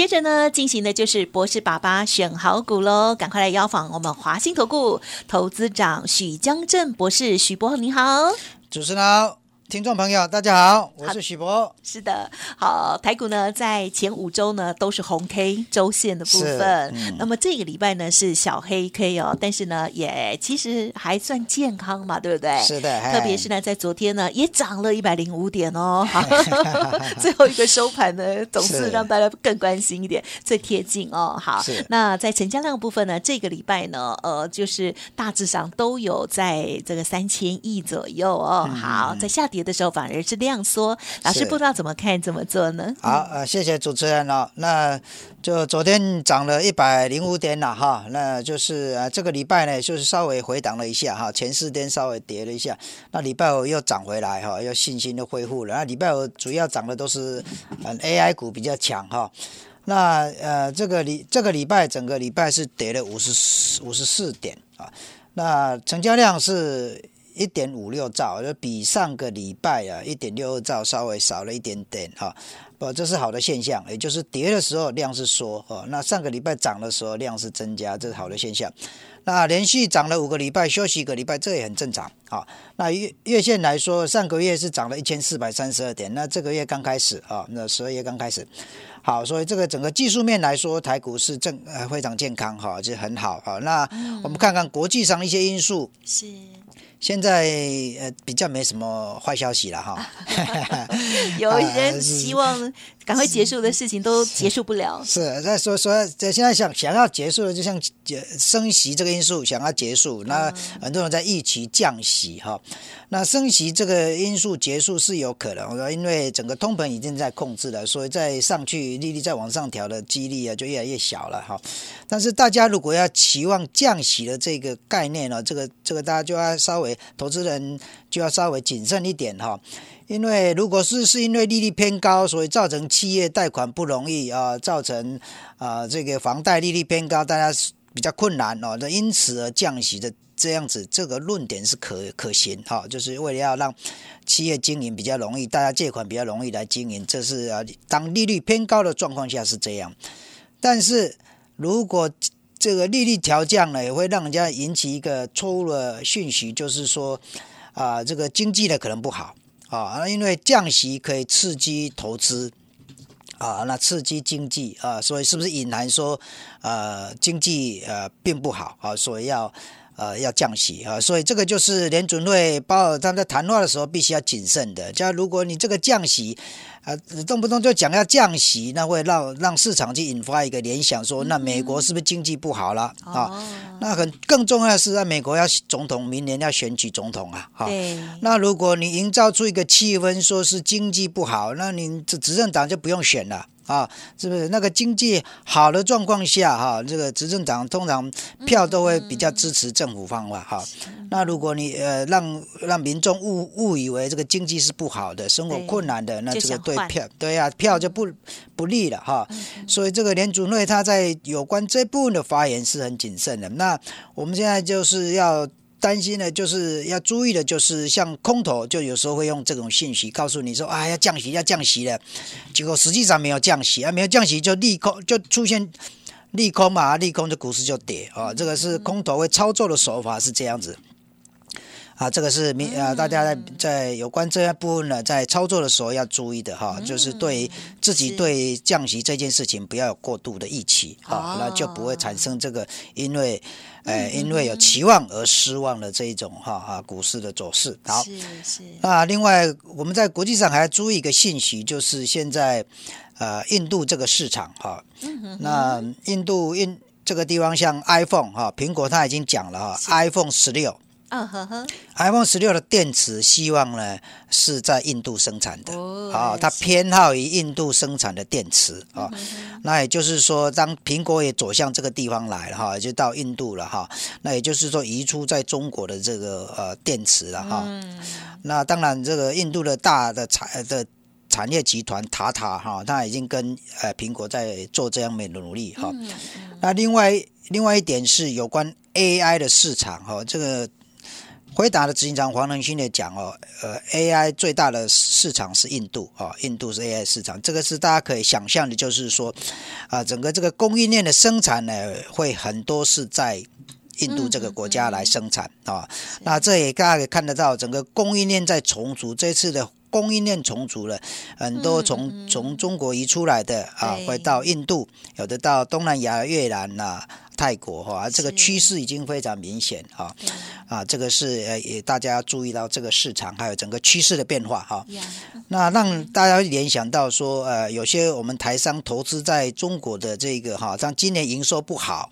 接着呢，进行的就是博士爸爸选好股喽，赶快来邀访我们华兴投顾投资长许江正博士，许博你好，主持人好。听众朋友，大家好，我是许博。是的，好，台股呢在前五周呢都是红 K 周线的部分，那么这个礼拜呢是小黑 K 哦，但是呢也其实还算健康嘛，对不对？是的，特别是呢在昨天呢也涨了一百零五点哦，最后一个收盘呢总是让大家更关心一点，最贴近哦。好，那在成交量部分呢，这个礼拜呢呃就是大致上都有在这个三千亿左右哦。好，在下跌。的时候反而是量缩，老师不知道怎么看怎么做呢？好，呃，谢谢主持人哦。那就昨天涨了一百零五点了哈，那就是啊，这个礼拜呢，就是稍微回档了一下哈，前四天稍微跌了一下，那礼拜五又涨回来哈，又信心又恢复了。那礼拜五主要涨的都是嗯 AI 股比较强哈。那呃，这个礼这个礼拜整个礼拜是跌了五十四五十四点啊，那成交量是。一点五六兆，就比上个礼拜啊一点六二兆稍微少了一点点哈，不，这是好的现象，也就是跌的时候量是缩哦，那上个礼拜涨的时候量是增加，这是好的现象。那连续涨了五个礼拜，休息一个礼拜，这也很正常啊。那月月线来说，上个月是涨了一千四百三十二点，那这个月刚开始啊，那十二月刚开始，好，所以这个整个技术面来说，台股是正呃非常健康哈，就很好哈。那我们看看国际上一些因素是。现在呃比较没什么坏消息了哈，有一些希望赶快结束的事情都结束不了。是在说说在现在想想要结束的，就像升息这个因素想要结束，那很多人在预期降息哈。那升息这个因素结束是有可能的，因为整个通膨已经在控制了，所以再上去利率再往上调的几率啊就越来越小了哈。但是大家如果要期望降息的这个概念呢，这个这个大家就要稍微投资人就要稍微谨慎一点哈，因为如果是是因为利率偏高，所以造成企业贷款不容易啊，造成啊这个房贷利率偏高，大家比较困难哦，那因此而降息的。这样子，这个论点是可可行哈，就是为了要让企业经营比较容易，大家借款比较容易来经营，这是啊，当利率偏高的状况下是这样。但是如果这个利率调降呢，也会让人家引起一个错误的讯息，就是说啊，这个经济呢可能不好啊，因为降息可以刺激投资啊，那刺激经济啊，所以是不是隐含说呃经济呃并不好啊，所以要。呃，要降息啊，所以这个就是联准会包他们在谈话的时候必须要谨慎的。假如果你这个降息，啊，动不动就讲要降息，那会让让市场去引发一个联想，说那美国是不是经济不好了啊？那很更重要的是，在美国要总统明年要选举总统啊，哈。那如果你营造出一个气氛，说是经济不好，那你这执政党就不用选了。啊，是不是那个经济好的状况下，哈，这个执政党通常票都会比较支持政府方法，哈。那如果你呃让让民众误误以为这个经济是不好的，生活困难的，那这个对票对呀票就不不利了，哈。所以这个联储会他在有关这部分的发言是很谨慎的。那我们现在就是要。担心的就是要注意的，就是像空头，就有时候会用这种信息告诉你说啊，要降息，要降息了，结果实际上没有降息啊，没有降息就利空，就出现利空嘛，利空的股市就跌啊，这个是空头会操作的手法是这样子。啊，这个是明啊，大家在在有关这一部分呢，在操作的时候要注意的哈，就是对自己对降息这件事情不要有过度的预期哈，那就不会产生这个因为，呃，因为有期望而失望的这一种哈啊股市的走势。好，是是。那另外我们在国际上还要注意一个信息，就是现在呃印度这个市场哈，那印度印这个地方像 iPhone 哈，苹果它已经讲了哈，iPhone 十六。嗯呵呵，iPhone 十六的电池希望呢是在印度生产的，哦啊，它偏好于印度生产的电池啊。那也就是说，当苹果也走向这个地方来了哈，就到印度了哈。那也就是说，移出在中国的这个呃电池了哈。那当然，这个印度的大的产的产业集团塔塔哈，它已经跟呃苹果在做这样的努力哈。那另外另外一点是有关 AI 的市场哈，这个。回答的执行长黄仁勋也讲哦，呃，AI 最大的市场是印度啊、哦，印度是 AI 市场，这个是大家可以想象的，就是说，啊、整个这个供应链的生产呢，会很多是在印度这个国家来生产啊、那这也大家可以看得到，整个供应链在重组，这次的供应链重组了，很多从、从中国移出来的啊，对。会到印度，有的到东南亚、越南呐、泰国哈、这个趋势已经非常明显啊。啊，这个是呃，也大家注意到这个市场还有整个趋势的变化哈。呀，那让大家联想到说，呃，有些我们台商投资在中国的这个哈，像今年营收不好，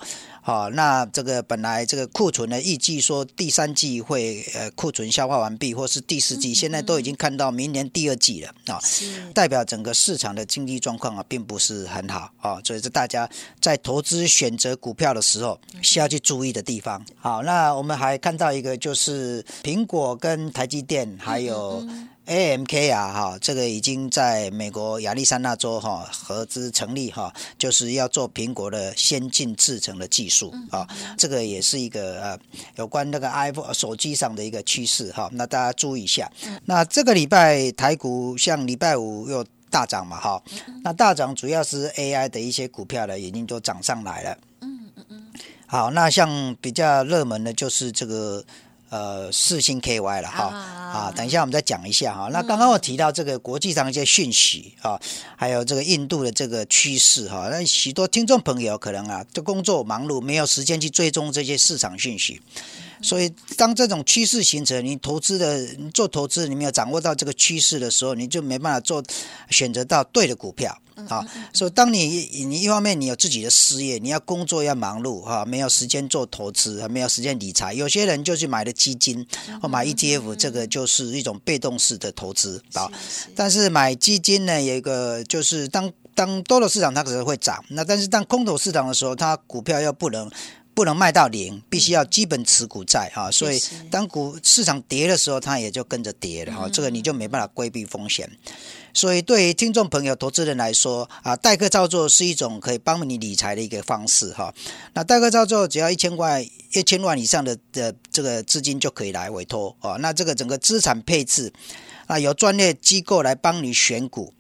好、那这个本来这个库存呢，预计说第三季会呃库存消化完毕，或是第四季，现在都已经看到明年第二季了啊。是代表整个市场的经济状况啊，并不是很好啊，所以是大家在投资选择股票的时候需要去注意的地方。好，那我们还看到一个就是苹果跟台积电还有。AMK 啊，哈，这个已经在美国亚利桑那州哈合资成立哈，就是要做苹果的先进制程的技术啊，这个也是一个呃有关那个 iPhone 手机上的一个趋势哈，那大家注意一下。那这个礼拜台股像礼拜五又大涨嘛哈，那大涨主要是 AI 的一些股票呢，已经都涨上来了。嗯嗯嗯。好，那像比较热门的就是这个。呃，四星 KY 了哈啊，等一下我们再讲一下哈。那刚刚我提到这个国际上一些讯息啊，还有这个印度的这个趋势哈，那许多听众朋友可能啊，这工作忙碌，没有时间去追踪这些市场讯息。所以，当这种趋势形成，你投资的你做投资，你没有掌握到这个趋势的时候，你就没办法做选择到对的股票啊。所以，当你你一方面你有自己的事业，你要工作要忙碌哈，没有时间做投资，没有时间理财。有些人就去买了基金或买 ETF，这个就是一种被动式的投资啊。但是买基金呢，有一个就是当当多头市场它可能会涨，那但是当空头市场的时候，它股票又不能。不能卖到零，必须要基本持股在啊，所以当股市场跌的时候，它也就跟着跌了哈，这个你就没办法规避风险。所以对于听众朋友、投资人来说啊，代客操作是一种可以帮你理财的一个方式哈。那代客操作只要一千块、一千万以上的的这个资金就可以来委托啊。那这个整个资产配置啊，由专业机构来帮你选股。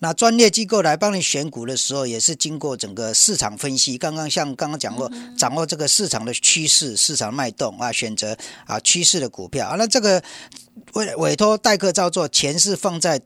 那专业机构来帮你选股的时候，也是经过整个市场分析。刚刚像刚刚讲过，掌握这个市场的趋势、市场脉动啊，选择啊趋势的股票啊。那这个委委托代客操作，钱是放在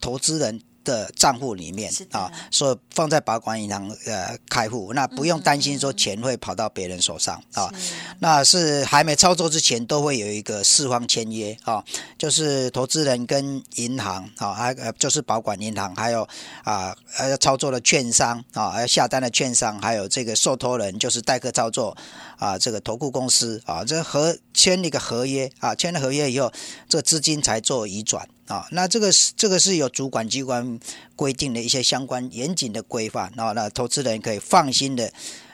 投资人的账户里面啊，所以放在保管银行呃开户，那不用担心说钱会跑到别人手上啊。那是还没操作之前，都会有一个四方签约啊，就是投资人跟银行啊，还呃就是保管银行，还有啊呃操作的券商啊，还有下单的券商，还有这个受托人就是代客操作啊，这个投顾公司啊，这合签一个合约啊，签了合约以后，这资金才做移转。啊，那这个是这个是有主管机关规定的一些相关严谨的规范，啊，那投资人可以放心的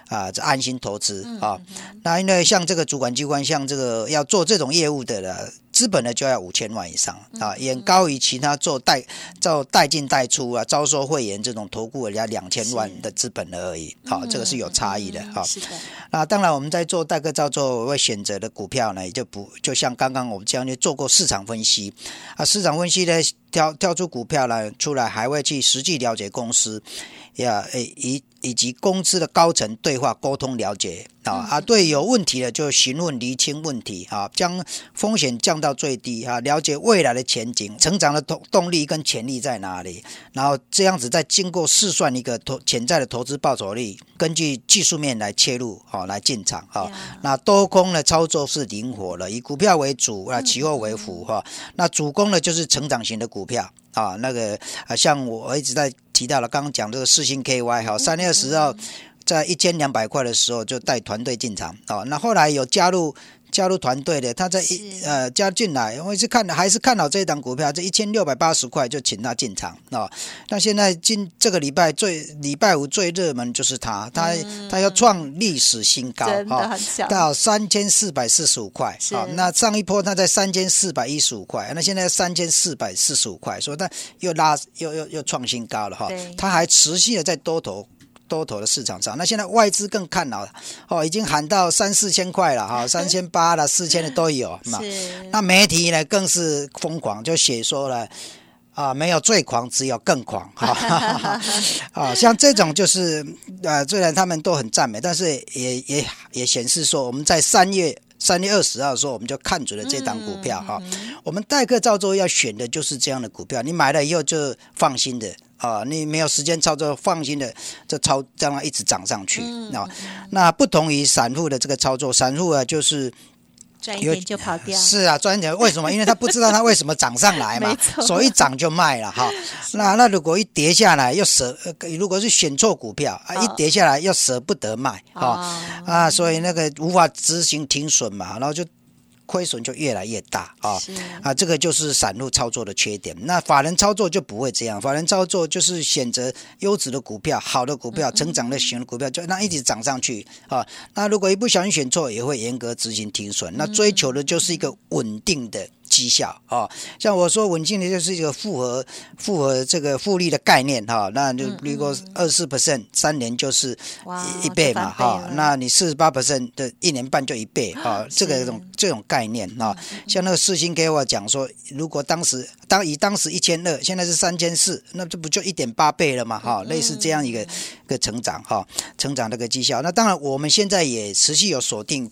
啊，这安心投资啊。那因为像这个主管机关，像这个要做这种业务的了，资本呢就要五千万以上啊，远高于其他做代做代进代出啊、招收会员这种投顾人家两千万的资本而已。好，这个是有差异的哈。是的。那当然，我们在做代客操作会选择的股票呢，也就不就像刚刚我们这样就做过市场分析啊，市场分析呢挑挑出股票来出来，还会去实际了解公司，呀，诶以以及公司的高层对话沟通了解啊啊，对有问题的就询问厘清问题啊，将风险降到最低啊，了解未来的前景、成长的动动力跟潜力在哪里，然后这样子再经过试算一个投潜在的投资报酬率，根据技术面来切入啊，来进场啊。那多空的操作是灵活的，以股票为主啊，期货为辅哈。那主攻的就是成长型的股票啊，那个啊，像我一直在提到了，刚刚讲这个四星 KY 哈，三月十号在一千两百块的时候就带团队进场啊，那后来有加入。加入团队的，他在一呃加进来，我是看还是看好这一档股票，这一千六百八十块就请他进场啊。那现在今这个礼拜最礼拜五最热门就是他，他他要创历史新高啊，到三千四百四十五块啊。那上一波他在三千四百一十五块，那现在三千四百四十五块，所以他又拉又又又创新高了哈。他还持续的在多头。多头的市场上，那现在外资更看好了，哦，已经喊到三四千块了哈，三千八了，四千的都有。那那媒体呢更是疯狂，就写说了啊，没有最狂，只有更狂哈。啊，像这种就是呃，虽然他们都很赞美，但是也也也显示说，我们在三月三月二十号的时候，我们就看准了这档股票哈。我们代客照做要选的就是这样的股票，你买了以后就放心的。啊，你没有时间操作，放心的这操让它一直涨上去啊。那不同于散户的这个操作，散户啊就是赚一点就跑掉。是啊，赚一点为什么？因为他不知道他为什么涨上来嘛，所以一涨就卖了哈。那那如果一跌下来又舍，如果是选错股票啊，一跌下来又舍不得卖啊啊，所以那个无法执行停损嘛，然后就。亏损就越来越大啊！啊，这个就是散户操作的缺点。那法人操作就不会这样，法人操作就是选择优质的股票、好的股票、成长的型的股票，就那一直涨上去啊。那如果一不小心选错，也会严格执行停损。那追求的就是一个稳定的。绩效啊，像我说稳健的，就是一个复合复合这个复利的概念哈。那就如果二四 percent 三年就是一倍嘛哈。那你四十八 percent 的一年半就一倍哈。这个种这种概念哈，像那个四星给我讲说，如果当时当以当时一千二，现在是三千四，那这不就一点八倍了嘛哈？类似这样一个一个成长哈，成长这个绩效。那当然我们现在也持续有锁定。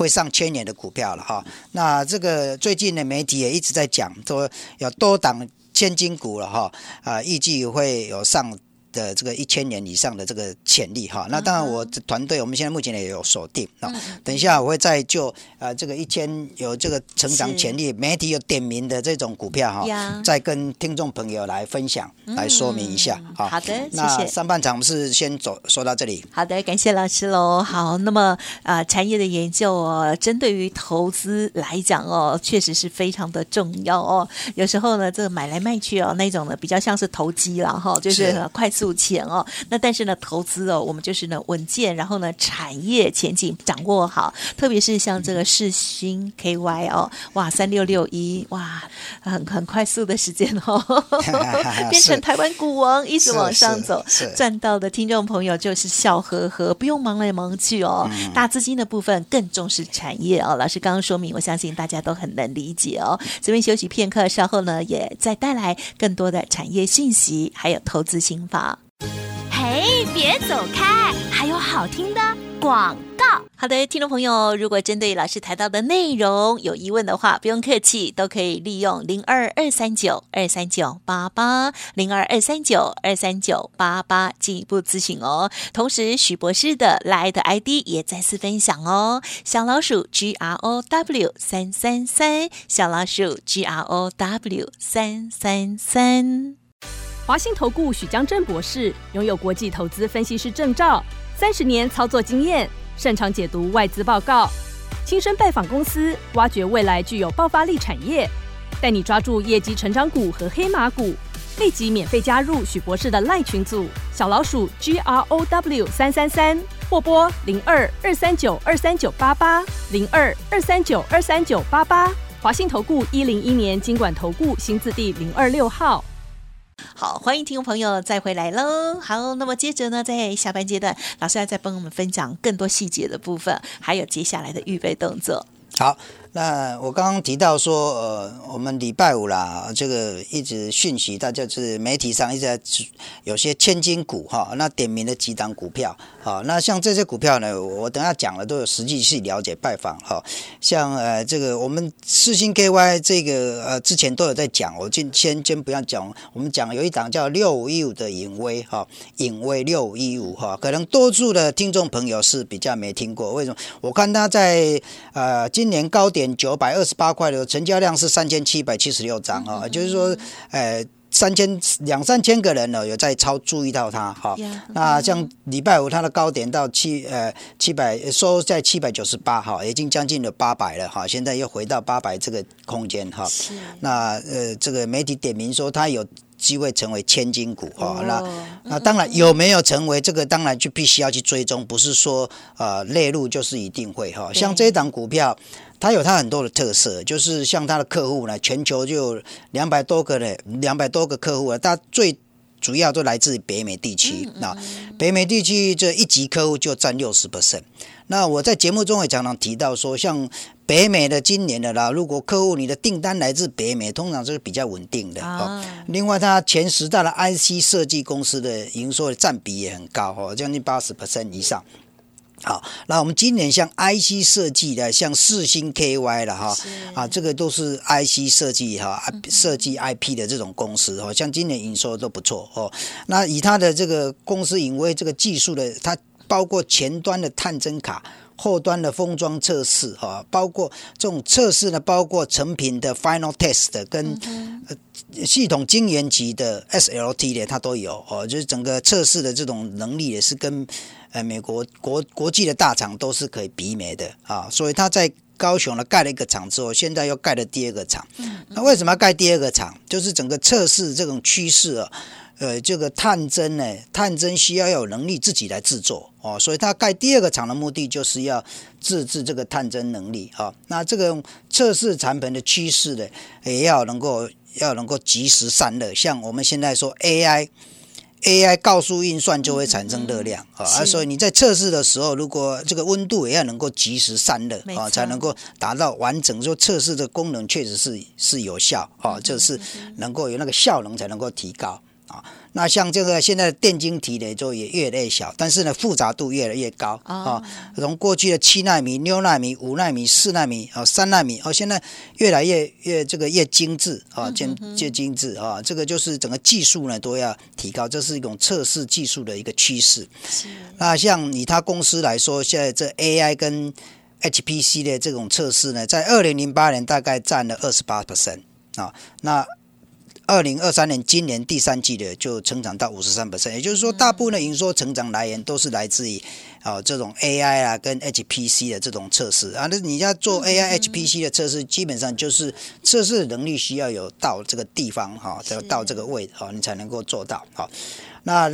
会上千年的股票了哈，那这个最近的媒体也一直在讲，说有多档千金股了哈，啊，预计会有上。的这个一千年以上的这个潜力哈，那当然我团队我们现在目前也有锁定啊。等一下我会再就呃这个一千有这个成长潜力，媒体有点名的这种股票哈，再跟听众朋友来分享来说明一下好好的，谢谢。上半场我们是先走说到这里。好的，感谢老师喽。好，那么啊产业的研究哦，针对于投资来讲哦，确实是非常的重要哦。有时候呢，这个买来卖去哦，那种呢比较像是投机了哈，就是快速。速钱哦，那但是呢，投资哦，我们就是呢稳健，然后呢，产业前景掌握好，特别是像这个世新 KY 哦，哇，三六六一，哇，很很快速的时间哦，变成台湾股王，一直往上走，赚到的听众朋友就是笑呵呵，不用忙来忙去哦，大资金的部分更重视产业哦。老师刚刚说明，我相信大家都很能理解哦。这边休息片刻，稍后呢，也再带来更多的产业信息，还有投资心法。嘿，别走开！还有好听的广告。好的，听众朋友，如果针对老师谈到的内容有疑问的话，不用客气，都可以利用零二二三九二三九八八零二二三九二三九八八进一步咨询哦。同时，许博士的 Line ID 也再次分享哦，小老鼠 G R O W 三三三，小老鼠 G R O W 三三三。华信投顾许江正博士拥有国际投资分析师证照，三十年操作经验，擅长解读外资报告，亲身拜访公司，挖掘未来具有爆发力产业，带你抓住业绩成长股和黑马股。立即免费加入许博士的赖群组，小老鼠 G R O W 三三三，或拨零二二三九二三九八八零二二三九二三九八八。华信投顾一零一年经管投顾新字第零二六号。好，欢迎听众朋友再回来喽。好，那么接着呢，在下半阶段，老师要再帮我们分享更多细节的部分，还有接下来的预备动作。好。那我刚刚提到说，呃，我们礼拜五啦，这个一直讯息，大家是媒体上一直在有些千金股哈，那点名的几档股票，好，那像这些股票呢，我等下讲了都有实际去了解拜访哈，像呃这个我们四星 KY 这个呃之前都有在讲，我今先先不要讲，我们讲有一档叫六五一五的影威哈，影威六五一五哈，可能多数的听众朋友是比较没听过，为什么？我看他在呃今年高点。点九百二十八块的成交量是三千七百七十六张啊，就是说，呃，三千两三千个人呢，有在超注意到它哈。那像礼拜五它的高点到七呃七百收在七百九十八哈，已经将近了八百了哈。现在又回到八百这个空间哈。那呃这个媒体点名说它有机会成为千金股哈。那那当然有没有成为这个当然就必须要去追踪，不是说呃列入就是一定会哈。像这一档股票。它有它很多的特色，就是像它的客户呢，全球就两百多个呢，两百多个客户啊，它最主要都来自北美地区。那北美地区这一级客户就占六十 percent。那我在节目中也常常提到说，像北美的今年的啦，如果客户你的订单来自北美，通常是比较稳定的。啊。另外，它前十大的 IC 设计公司的营收的占比也很高，哦，将近八十 percent 以上。好，那我们今年像 IC 设计的，像四星 KY 了哈，啊，这个都是 IC 设计哈，设计 IP 的这种公司哦，像今年营收都不错哦。那以它的这个公司因为这个技术的，它包括前端的探针卡。后端的封装测试哈，包括这种测试呢，包括成品的 final test 跟系统晶圆级的 SLT 的，它都有哦，就是整个测试的这种能力也是跟呃美国国国际的大厂都是可以媲美的啊，所以它在高雄呢盖了一个厂之后，现在又盖了第二个厂。那为什么要盖第二个厂？就是整个测试这种趋势啊。呃，这个探针呢，探针需要有能力自己来制作哦，所以它盖第二个厂的目的就是要自制这个探针能力啊。那这个测试产品的趋势呢，也要能够要能够及时散热。像我们现在说 AI，AI 高速运算就会产生热量啊，所以你在测试的时候，如果这个温度也要能够及时散热啊，才能够达到完整。说测试的功能确实是是有效啊，就是能够有那个效能才能够提高。啊，那像这个现在的电晶体呢，就也越来越小，但是呢复杂度越来越高啊。从过去的七纳米、六纳米、五纳米、四纳米啊、三纳米，哦，现在越来越越这个越精致啊，渐越精致啊。这个就是整个技术呢都要提高，这是一种测试技术的一个趋势。那像以他公司来说，现在这 AI 跟 HPC 的这种测试呢，在二零零八年大概占了二十八 percent 啊，那。二零二三年今年第三季的就成长到五十三也就是说，大部分的营收成长来源都是来自于啊这种 AI 啊跟 HPC 的这种测试啊。那你要做 AI HPC 的测试，基本上就是测试能力需要有到这个地方哈，要到这个位哈，你才能够做到好。那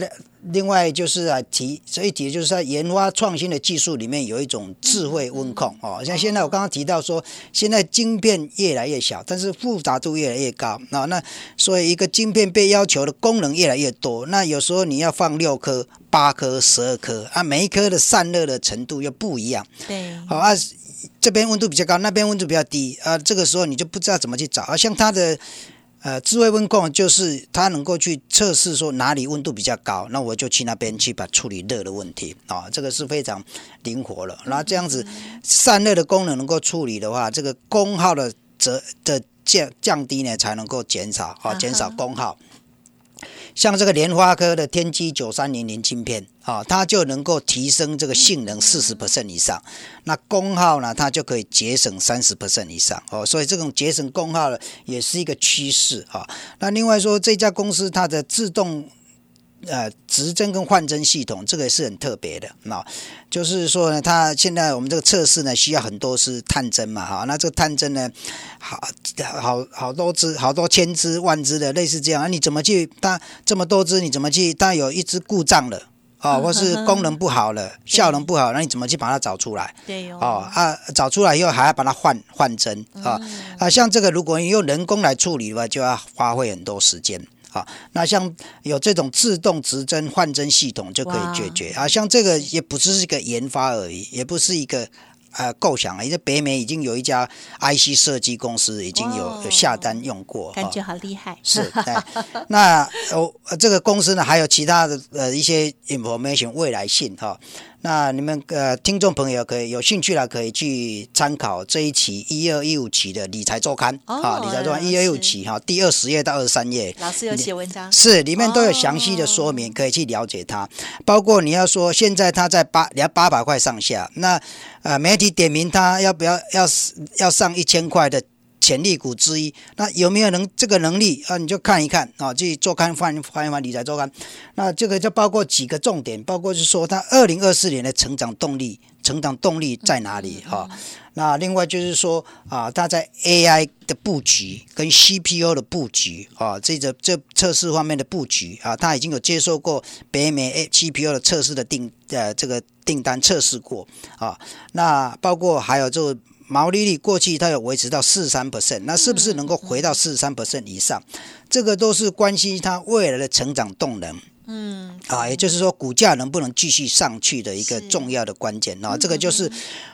另外就是啊提这一提，就是在研发创新的技术里面有一种智慧温控哦。像现在我刚刚提到说，现在晶片越来越小，但是复杂度越来越高啊。那所以一个晶片被要求的功能越来越多，那有时候你要放六颗、八颗、十二颗啊，每一颗的散热的程度又不一样。对，好啊，这边温度比较高，那边温度比较低啊，这个时候你就不知道怎么去找啊。像它的。呃，智慧温控就是它能够去测试说哪里温度比较高，那我就去那边去把处理热的问题啊，这个是非常灵活了。然后这样子散热的功能能够处理的话，这个功耗的则的降降低呢，才能够减少啊，减少功耗。像这个莲花科的天玑九三零零晶片啊，它就能够提升这个性能四十 percent 以上，那功耗呢，它就可以节省三十 percent 以上哦，所以这种节省功耗呢，也是一个趋势啊。那另外说，这家公司它的自动。呃，直针跟换针系统，这个是很特别的。那就是说呢，它现在我们这个测试呢，需要很多是探针嘛，哈。那这个探针呢，好好好多支，好多千支万支的，类似这样。啊，你怎么去？它这么多支，你怎么去？它有一支故障了，哦，或是功能不好了，效能不好，那你怎么去把它找出来？对哦。啊，找出来以后还要把它换换针啊啊，像这个，如果你用人工来处理的话，就要花费很多时间。啊，那像有这种自动直针换针系统就可以解决啊，像这个也不只是一个研发而已，也不是一个呃构想啊，因为北美已经有一家 IC 设计公司已经有有下单用过，感觉好厉害。是，那哦，这个公司呢还有其他的呃一些 information 未来性哈。那你们呃，听众朋友可以有兴趣了，可以去参考这一期一二一五期的理财周刊啊，理财周刊一二一五期哈，第二十页到二十三页，老师有写文章，是里面都有详细的说明，可以去了解它。包括你要说现在它在八两八百块上下，那呃媒体点名它要不要要要上一千块的。潜力股之一。那有没有能这个能力啊？你就看一看啊，去做看翻翻一翻理财周刊。那这个就包括几个重点，包括是说它二零二四年的成长动力，成长动力在哪里哈？那另外就是说啊，它在 AI 的布局跟 CPU 的布局啊，这个这测试方面的布局啊，它已经有接受过北美 A CPU 的测试的订呃这个订单测试过啊。那包括还有就毛利率过去它有维持到四十三 percent，那是不是能够回到四十三 percent 以上？这个都是关系它未来的成长动能。嗯，啊，也就是说股价能不能继续上去的一个重要的关键啊，这个就是。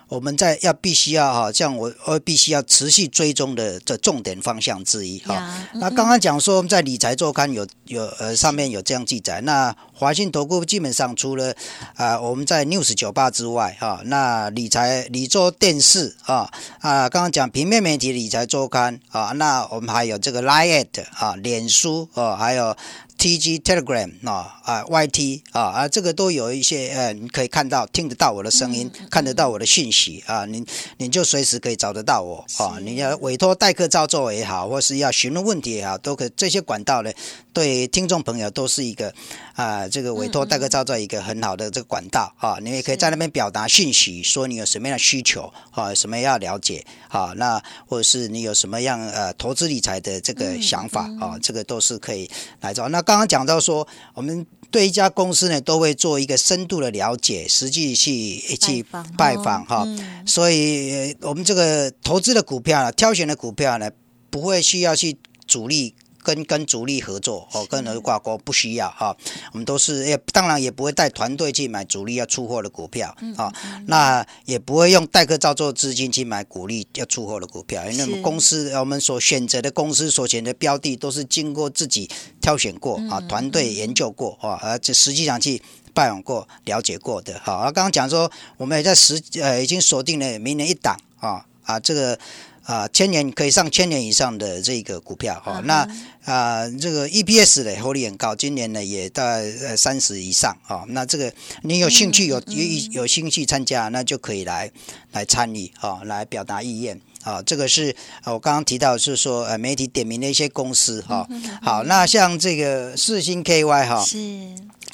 我们在要必须要哈，像我我必须要持续追踪的这重点方向之一哈。那刚刚讲说我们在理财周刊有有呃上面有这样记载，那华信投顾基本上除了啊我们在 News 酒吧之外哈，那理财理周电视啊啊刚刚讲平面媒体理财周刊啊，那我们还有这个 Line 啊脸书啊还有。T G Telegram 啊啊 Y T 啊啊这个都有一些呃，你可以看到听得到我的声音，看得到我的讯息啊，你你就随时可以找得到我啊。你要委托代客照做也好，或是要询问问题也好，都可这些管道呢，对听众朋友都是一个啊，这个委托代客造造一个很好的这个管道啊。你也可以在那边表达讯息，说你有什么样的需求啊，什么要了解啊，那或者是你有什么样呃投资理财的这个想法啊，这个都是可以来找那。刚刚讲到说，我们对一家公司呢，都会做一个深度的了解，实际去去拜访哈。所以，我们这个投资的股票呢，挑选的股票呢，不会需要去主力。跟跟主力合作哦，跟人挂钩不需要哈，我们都是也当然也不会带团队去买主力要出货的股票啊，那也不会用代客造作资金去买股利要出货的股票，因为我们公司我们所选择的公司所选的标的都是经过自己挑选过啊，团队研究过啊，而且实际上去拜访过、了解过的哈。而刚刚讲说，我们也在实呃已经锁定了明年一档啊啊这个。啊，千年可以上千年以上的这个股票哈，那啊这个 EPS 的获利很高，今年呢也在呃三十以上啊，那这个你有兴趣有有有兴趣参加，那就可以来来参与啊，来表达意愿啊，这个是我刚刚提到是说呃媒体点名的一些公司哈，好，那像这个四星 KY 哈。是。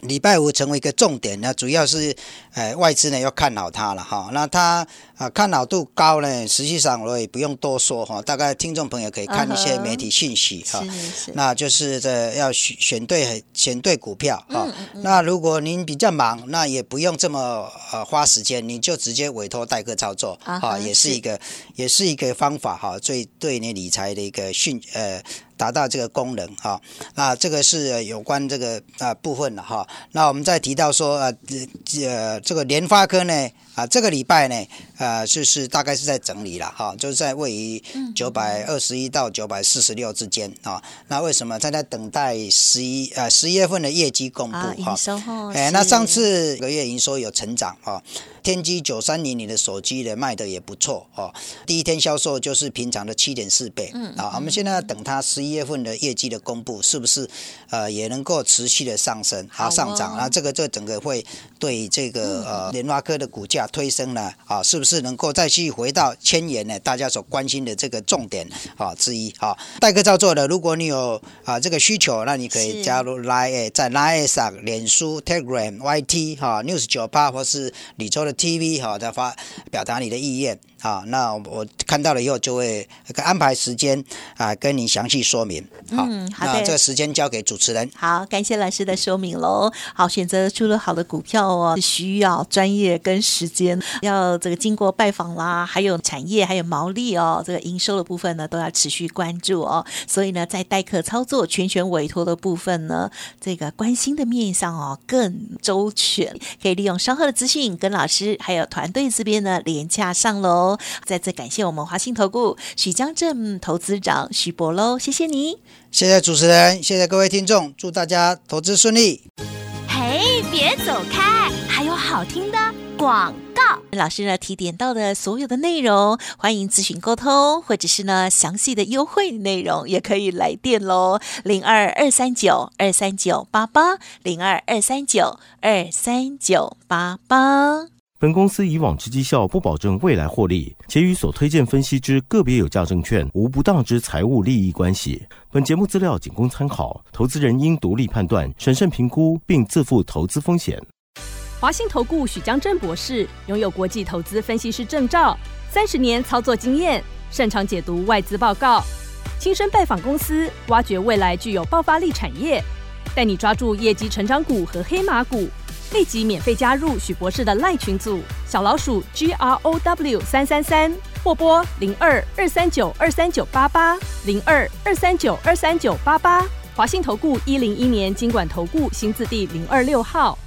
礼拜五成为一个重点呢，主要是，呃，外资呢要看好它了哈。那它啊看好度高呢，实际上我也不用多说哈。大概听众朋友可以看一些媒体信息哈。那就是这要选选对选对股票哈。那如果您比较忙，那也不用这么呃花时间，你就直接委托代客操作啊，也是一个也是一个方法哈。最对你理财的一个训呃。达到这个功能哈，那这个是有关这个啊部分的哈。那我们再提到说呃这这个联发科呢啊这个礼拜呢呃就是大概是在整理了哈，就是在位于九百二十一到九百四十六之间啊。那为什么在在等待十一呃十一月份的业绩公布哈？哎，那上次个月营收有成长哈。天玑九三零零的手机的卖的也不错哦，第一天销售就是平常的七点四倍，嗯啊，我们现在等它十一月份的业绩的公布，是不是呃也能够持续的上升啊上涨啊？这个这整个会对这个呃联发科的股价推升呢啊？是不是能够再去回到千元呢？大家所关心的这个重点啊之一啊，代客照做的，如果你有啊这个需求，那你可以加入 Line 在 Line 上、脸书、Telegram、YT 哈 News 九八或是李州的。TV 哈，再发表达你的意愿。好，那我看到了以后就会安排时间啊，跟你详细说明。好，那这个时间交给主持人。好，感谢老师的说明喽。好，选择出了好的股票哦，是需要专业跟时间，要这个经过拜访啦，还有产业，还有毛利哦，这个营收的部分呢，都要持续关注哦。所以呢，在代客操作、全权委托的部分呢，这个关心的面上哦更周全，可以利用稍后的资讯跟老师还有团队这边呢连洽上喽。再次感谢我们华信投顾许江镇投资长许博喽，谢谢你，谢谢主持人，谢谢各位听众，祝大家投资顺利。嘿，别走开，还有好听的广告。老师呢提点到的所有的内容，欢迎咨询沟通，或者是呢详细的优惠内容，也可以来电喽，零二二三九二三九八八，零二二三九二三九八八。本公司以往之绩效不保证未来获利，且与所推荐分析之个别有价证券无不当之财务利益关系。本节目资料仅供参考，投资人应独立判断、审慎评估，并自负投资风险。华信投顾许江正博士拥有国际投资分析师证照，三十年操作经验，擅长解读外资报告，亲身拜访公司，挖掘未来具有爆发力产业。带你抓住业绩成长股和黑马股，立即免费加入许博士的赖群组，小老鼠 G R O W 三三三，或拨零二二三九二三九八八零二二三九二三九八八。华信投顾一零一年经管投顾新字第零二六号。